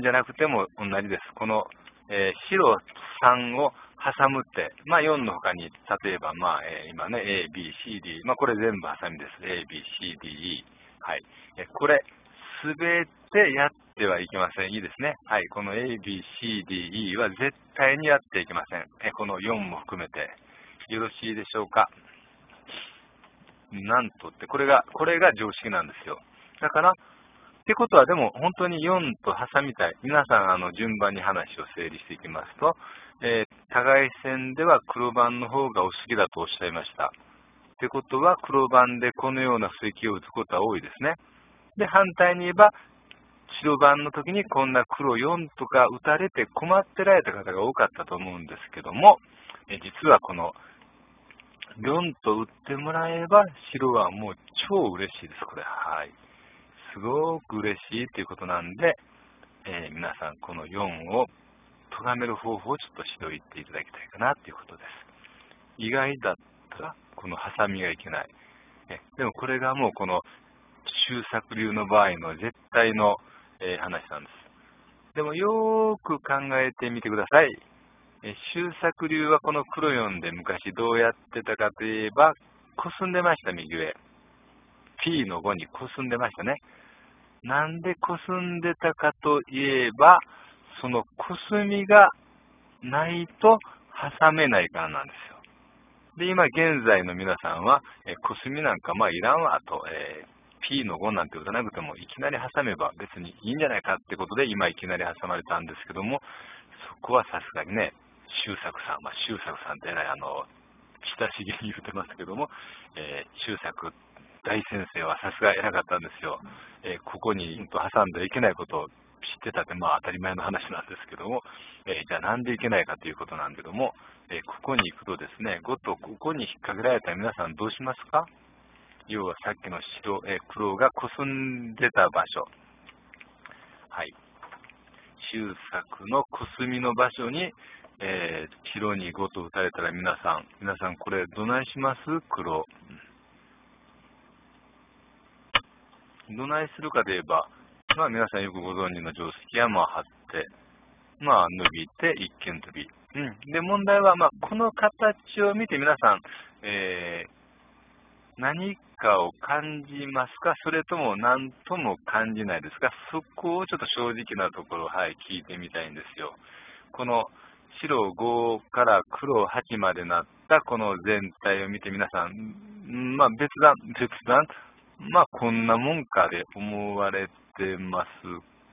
じゃなくても同じです。この、えー、白3を挟むって、まあ4の他に、例えばまあ、えー、今ね、A, B, C, D、まあこれ全部挟みです。A, B, C, D, E。はい。えこれ、すべてやってはいけません。いいですね。はい。この A, B, C, D, E は絶対にやっていけません。えこの4も含めて。よろしいでしょうか？なんとって、これが、これが常識なんですよ。だから、ってことはでも本当に4と挟みたい。皆さんあの順番に話を整理していきますと、えー、互い線では黒番の方がお好きだとおっしゃいました。ってことは黒番でこのような布石を打つことは多いですね。で、反対に言えば、白番の時にこんな黒4とか打たれて困ってられた方が多かったと思うんですけども、え実はこの4と打ってもらえば白はもう超嬉しいです、これ。はい。すごく嬉しいということなんで、えー、皆さんこの4を咎める方法をちょっと指導言っていただきたいかなということです。意外だったら、このハサミがいけない。えでもこれがもうこの周作流の場合の絶対の、えー、話なんです。でもよーく考えてみてください。え周作流はこの黒4で昔どうやってたかといえば、こすんでました、右上。P の5にこすんでましたね。なんでこすんでたかといえば、そのくすみがないと挟めないからなんですよ。で、今現在の皆さんは、えくすみなんかまあいらんわと、えー、P の5なんて打たなくてもいきなり挟めば別にいいんじゃないかってことで今いきなり挟まれたんですけども、そこはさすがにね、周作さん、まあ周作さんってね、あの、親しげに言ってますけども、えー、周作大先生はさすが偉かったんですよ。えー、ここに挟んではいけないことを知ってたって、まあ当たり前の話なんですけども、えー、じゃあなんでいけないかということなんけども、えー、ここに行くとですね、ごとここに引っ掛けられた皆さんどうしますか？要はさっきの白、え黒がこすんでた場所。はい。周作のくすみの場所に、え、白に5と打たれたら皆さん、皆さんこれどないします？黒。どないするかで言えば、まあ皆さんよくご存知の定石はまあ貼って、まあ伸びて一見飛び。うん。で、問題は、まあこの形を見て皆さん、えー、何かを感じますか？それとも何とも感じないですか？そこをちょっと正直なところ、はい、聞いてみたいんですよ。この白5から黒8までなったこの全体を見て皆さん、まあ別段、別段、まあ、こんなもんかで思われてます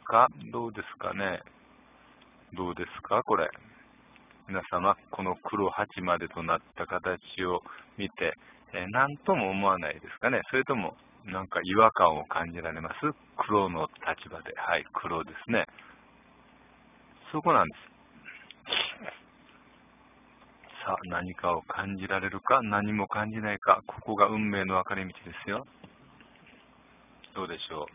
か？どうですかね？どうですか？これ。皆様、この黒8までとなった形を見て、えー、何とも思わないですかね？それとも、なんか違和感を感じられます？黒の立場で。はい、黒ですね。そこなんです。さあ、何かを感じられるか、何も感じないか、ここが運命の分かれ道ですよ。どうでしょ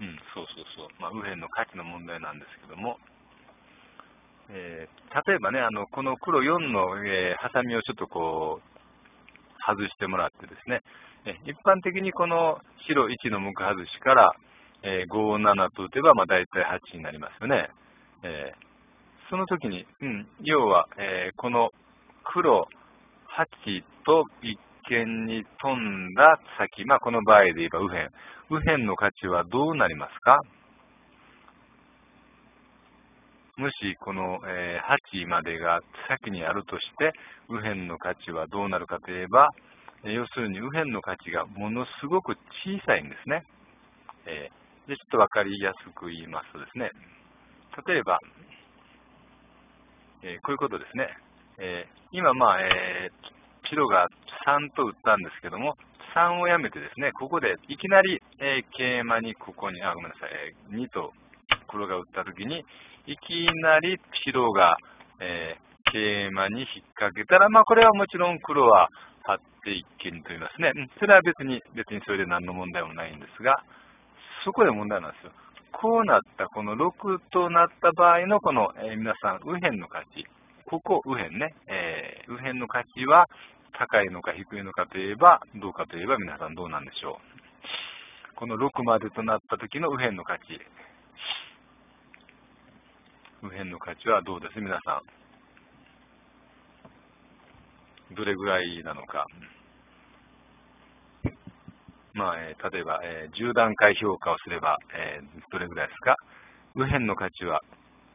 う？うん、そうそうそう。まあ、右辺の価値の問題なんですけども、えー、例えばね、あの、この黒4の、えー、ハサミをちょっとこう、外してもらってですね、え一般的にこの白1の向く外しから、えー、5、7と打てば、まあ、大体8になりますよね。えーその時に、うん、要は、えー、この黒8と一見に飛んだ先、まあ、この場合で言えば右辺。右辺の価値はどうなりますか？もしこの、えー、8までが先にあるとして、右辺の価値はどうなるかといえば、要するに右辺の価値がものすごく小さいんですね。えー、でちょっとわかりやすく言いますとですね、例えば、えー、こういうことですね。えー、今、まあ、えー、白が3と打ったんですけども、3をやめてですね、ここでいきなり、えー、桂馬にここに、あ、ごめんなさい、えー、2と黒が打ったときに、いきなり白が、えー、桂馬に引っ掛けたら、まあ、これはもちろん黒は張って一見と言いますね。それは別に、別にそれで何の問題もないんですが、そこで問題なんですよ。こうなった、この6となった場合のこの、えー、皆さん、右辺の価値。ここ、右辺ね。えー、右辺の価値は高いのか低いのかといえば、どうかといえば皆さんどうなんでしょう。この6までとなった時の右辺の価値。右辺の価値はどうです？皆さん。どれぐらいなのか。まあ、え、例えば、えー、10段階評価をすれば、えー、どれぐらいですか？右辺の価値は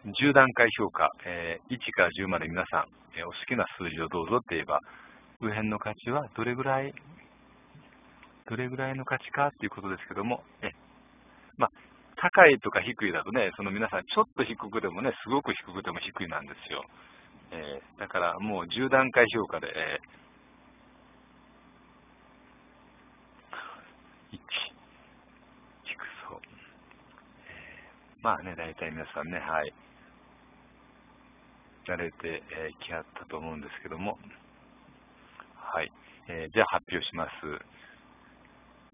10段階評価、え1から10まで皆さん、えお好きな数字をどうぞって言えば、右辺の価値はどれぐらい、どれぐらいの価値か？っていうことですけども、えまあ、高いとか低いだとね、その皆さんちょっと低くでもね、すごく低くても低いなんですよ。えだからもう10段階評価で、えまあね、大体皆さんね、はい、慣れてき、えー、はったと思うんですけども、はい、えー、じゃあ発表します。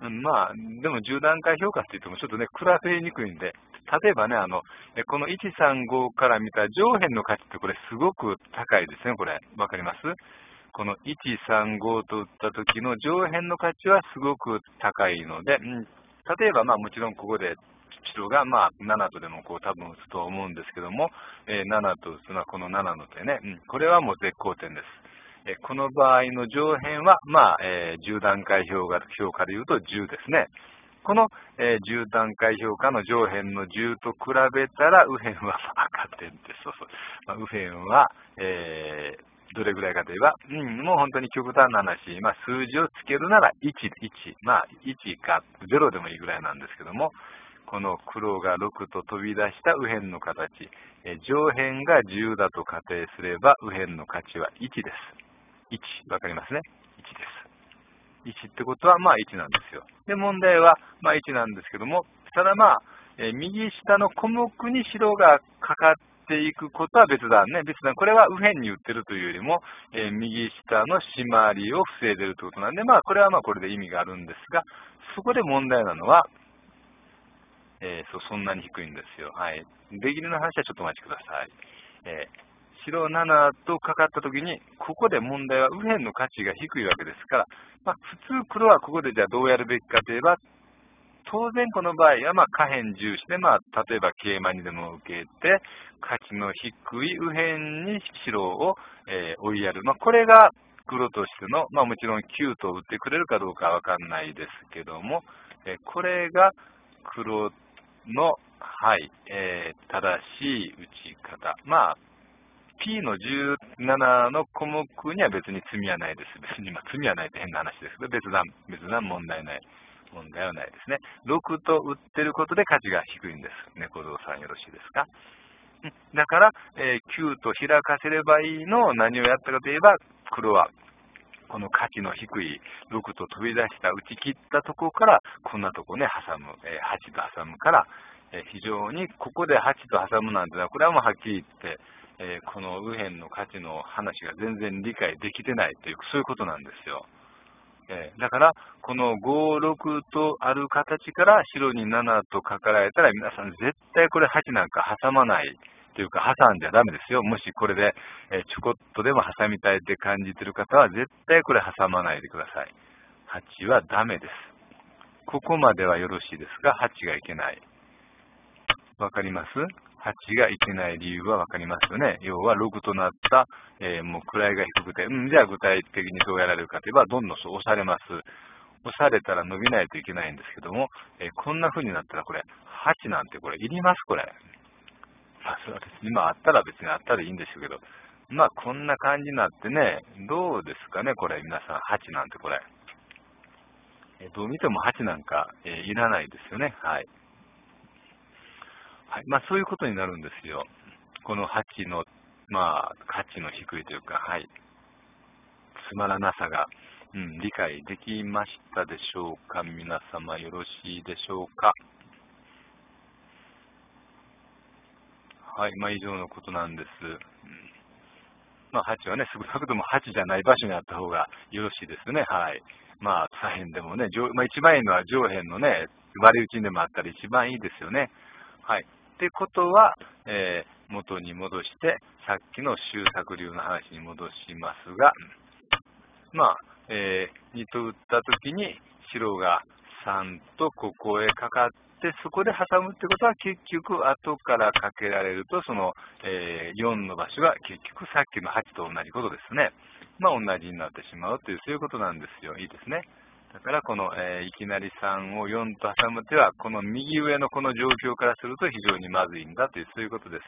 うん、まあ、でも10段階評価って言ってもちょっとね、比べにくいんで、例えばね、あの、この135から見た上辺の価値ってこれすごく高いですね、これ。わかります？この135と打った時の上辺の価値はすごく高いので、うん、例えばまあもちろんここで白がまあ7とでもこう多分打つと思うんですけども、えー、7と打つのはこの7の手ね、うん、これはもう絶好点です。えこの場合の上辺は、まあえー、10段階評価評価でいうと10ですね。この、えー、10段階評価の上辺の10と比べたら右辺は赤点です。そうそう。まあ、右辺は、えー、どれぐらいかといえば、うん、もう本当に極端な話、まあ、数字をつけるなら1、1、まあ、1か0でもいいぐらいなんですけども、この黒が6と飛び出した右辺の形、上辺が10だと仮定すれば右辺の価値は1です。1、わかりますね ?1 です。1ってことはまあ1なんですよ。で、問題はまあ1なんですけども、ただまあ、え右下の小目に白がかかっていくことは別段ね、別段、これは右辺に売ってるというよりも、え右下の締まりを防いでるということなんで、まあこれはまあこれで意味があるんですが、そこで問題なのは、えー、そそんなに低いんですよ。はい。出切りの話はちょっとお待ちください。えー、白7とかかったときに、ここで問題は右辺の価値が低いわけですから、まあ、普通黒はここでじゃあどうやるべきかといえば、当然この場合はま可変重視で、まあ、例えば桂馬にでも受けて、価値の低い右辺に白を、えー、追いやる。まあ、これが黒としての、まあ、もちろん9と打ってくれるかどうかわかんないですけども、えー、これが黒との、はい、えー、正しい打ち方。まあ、P の17の項目には別に罪はないです。別に、まあ、罪はないって変な話ですけど、別段、別段問題ない。問題はないですね。6と打ってることで価値が低いんです。猫蔵さんよろしいですか？だから、えー、9と開かせればいいのを何をやったかといえば、黒はこの価値の低い6と飛び出した打ち切ったとこから、こんなとこね、挟む、えー、8と挟むから、えー、非常にここで8と挟むなんてのは、これはもうはっきり言って、えー、この右辺の価値の話が全然理解できてないという、そういうことなんですよ。えだから、この5、6とある形から白に7と書かれたら、皆さん絶対これ8なんか挟まない。というか、挟んじゃダメですよ。もしこれで、えちょこっとでも挟みたいって感じてる方は、絶対これ挟まないでください。8はダメです。ここまではよろしいですが、8がいけない。わかります ?8 がいけない理由はわかりますよね。要は6となった、えー、もう位が低くて、うん、じゃあ具体的にどうやられるかといえば、どんどん押されます。押されたら伸びないといけないんですけども、えー、こんな風になったらこれ、8なんてこれいります？これ。まあ、それは別に、まあ、あったら別にあったらいいんでしょうけど、まあ、こんな感じになってね、どうですかね、これ、皆さん、8なんてこれ。どう見ても8なんか、えいらないですよね。はい。はい。まあ、そういうことになるんですよ。この8の、まあ、価値の低いというか、はい。つまらなさが、うん、理解できましたでしょうか皆様よろしいでしょうかはい、まあ、以上のことなんです。まあ、8はね、少なくとも8じゃない場所にあった方がよろしいですね。はい。まあ、左辺でもね、上まあ、一番いいのは上辺のね、割り打ちでもあったら一番いいですよね。はい。ってことは、えー、元に戻して、さっきの周作流の話に戻しますが、まあ、えー、2と打った時に白が3とここへかかっで、そこで挟むってことは結局後からかけられると、その、えー、4の場所が結局さっきの8と同じことですね。まあ同じになってしまうという、そういうことなんですよ。いいですね。だからこの、えー、いきなり3を4と挟む手は、この右上のこの状況からすると非常にまずいんだという、そういうことです。